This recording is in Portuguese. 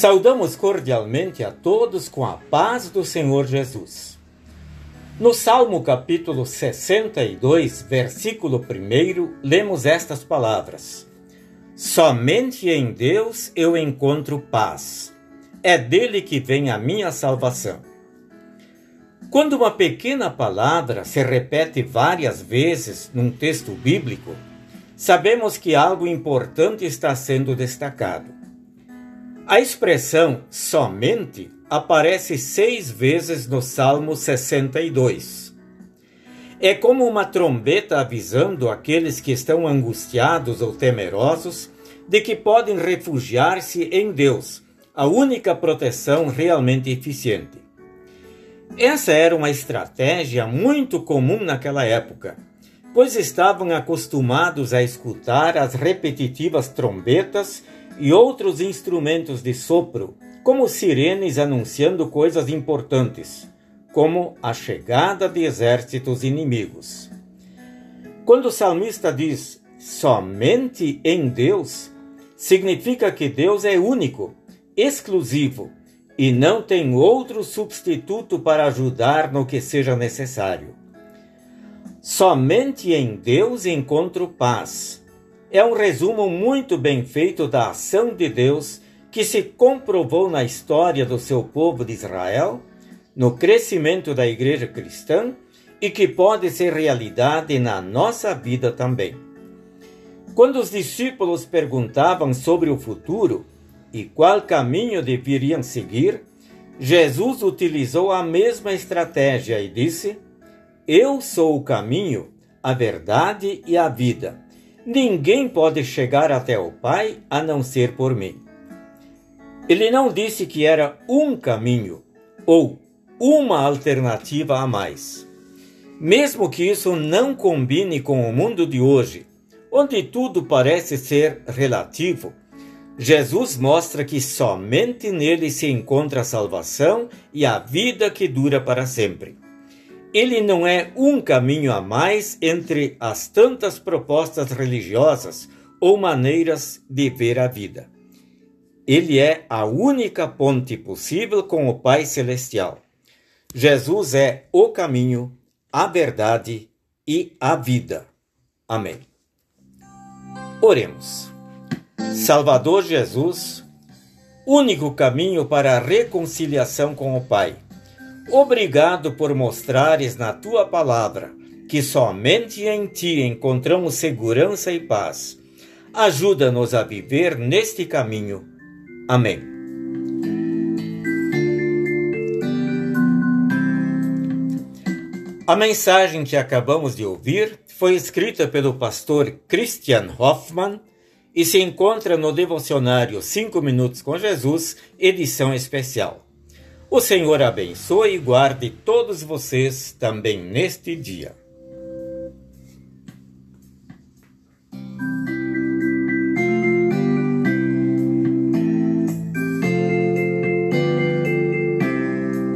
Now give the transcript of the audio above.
Saudamos cordialmente a todos com a paz do Senhor Jesus. No Salmo capítulo 62, versículo 1, lemos estas palavras: Somente em Deus eu encontro paz. É dele que vem a minha salvação. Quando uma pequena palavra se repete várias vezes num texto bíblico, sabemos que algo importante está sendo destacado. A expressão somente aparece seis vezes no Salmo 62. É como uma trombeta avisando aqueles que estão angustiados ou temerosos de que podem refugiar-se em Deus, a única proteção realmente eficiente. Essa era uma estratégia muito comum naquela época, pois estavam acostumados a escutar as repetitivas trombetas e outros instrumentos de sopro, como sirenes anunciando coisas importantes, como a chegada de exércitos inimigos. Quando o salmista diz somente em Deus, significa que Deus é único, exclusivo e não tem outro substituto para ajudar no que seja necessário. Somente em Deus encontro paz é um resumo muito bem feito da ação de Deus que se comprovou na história do seu povo de Israel, no crescimento da igreja cristã e que pode ser realidade na nossa vida também. Quando os discípulos perguntavam sobre o futuro e qual caminho deveriam seguir, Jesus utilizou a mesma estratégia e disse: Eu sou o caminho, a verdade e a vida. Ninguém pode chegar até o Pai a não ser por mim. Ele não disse que era um caminho ou uma alternativa a mais. Mesmo que isso não combine com o mundo de hoje, onde tudo parece ser relativo, Jesus mostra que somente nele se encontra a salvação e a vida que dura para sempre ele não é um caminho a mais entre as tantas propostas religiosas ou maneiras de ver a vida. Ele é a única ponte possível com o Pai Celestial. Jesus é o caminho, a verdade e a vida. Amém. Oremos. Salvador Jesus, único caminho para a reconciliação com o Pai Obrigado por mostrares na tua palavra que somente em ti encontramos segurança e paz. Ajuda-nos a viver neste caminho. Amém. A mensagem que acabamos de ouvir foi escrita pelo pastor Christian Hoffman e se encontra no devocionário 5 Minutos com Jesus, edição especial. O Senhor abençoe e guarde todos vocês também neste dia.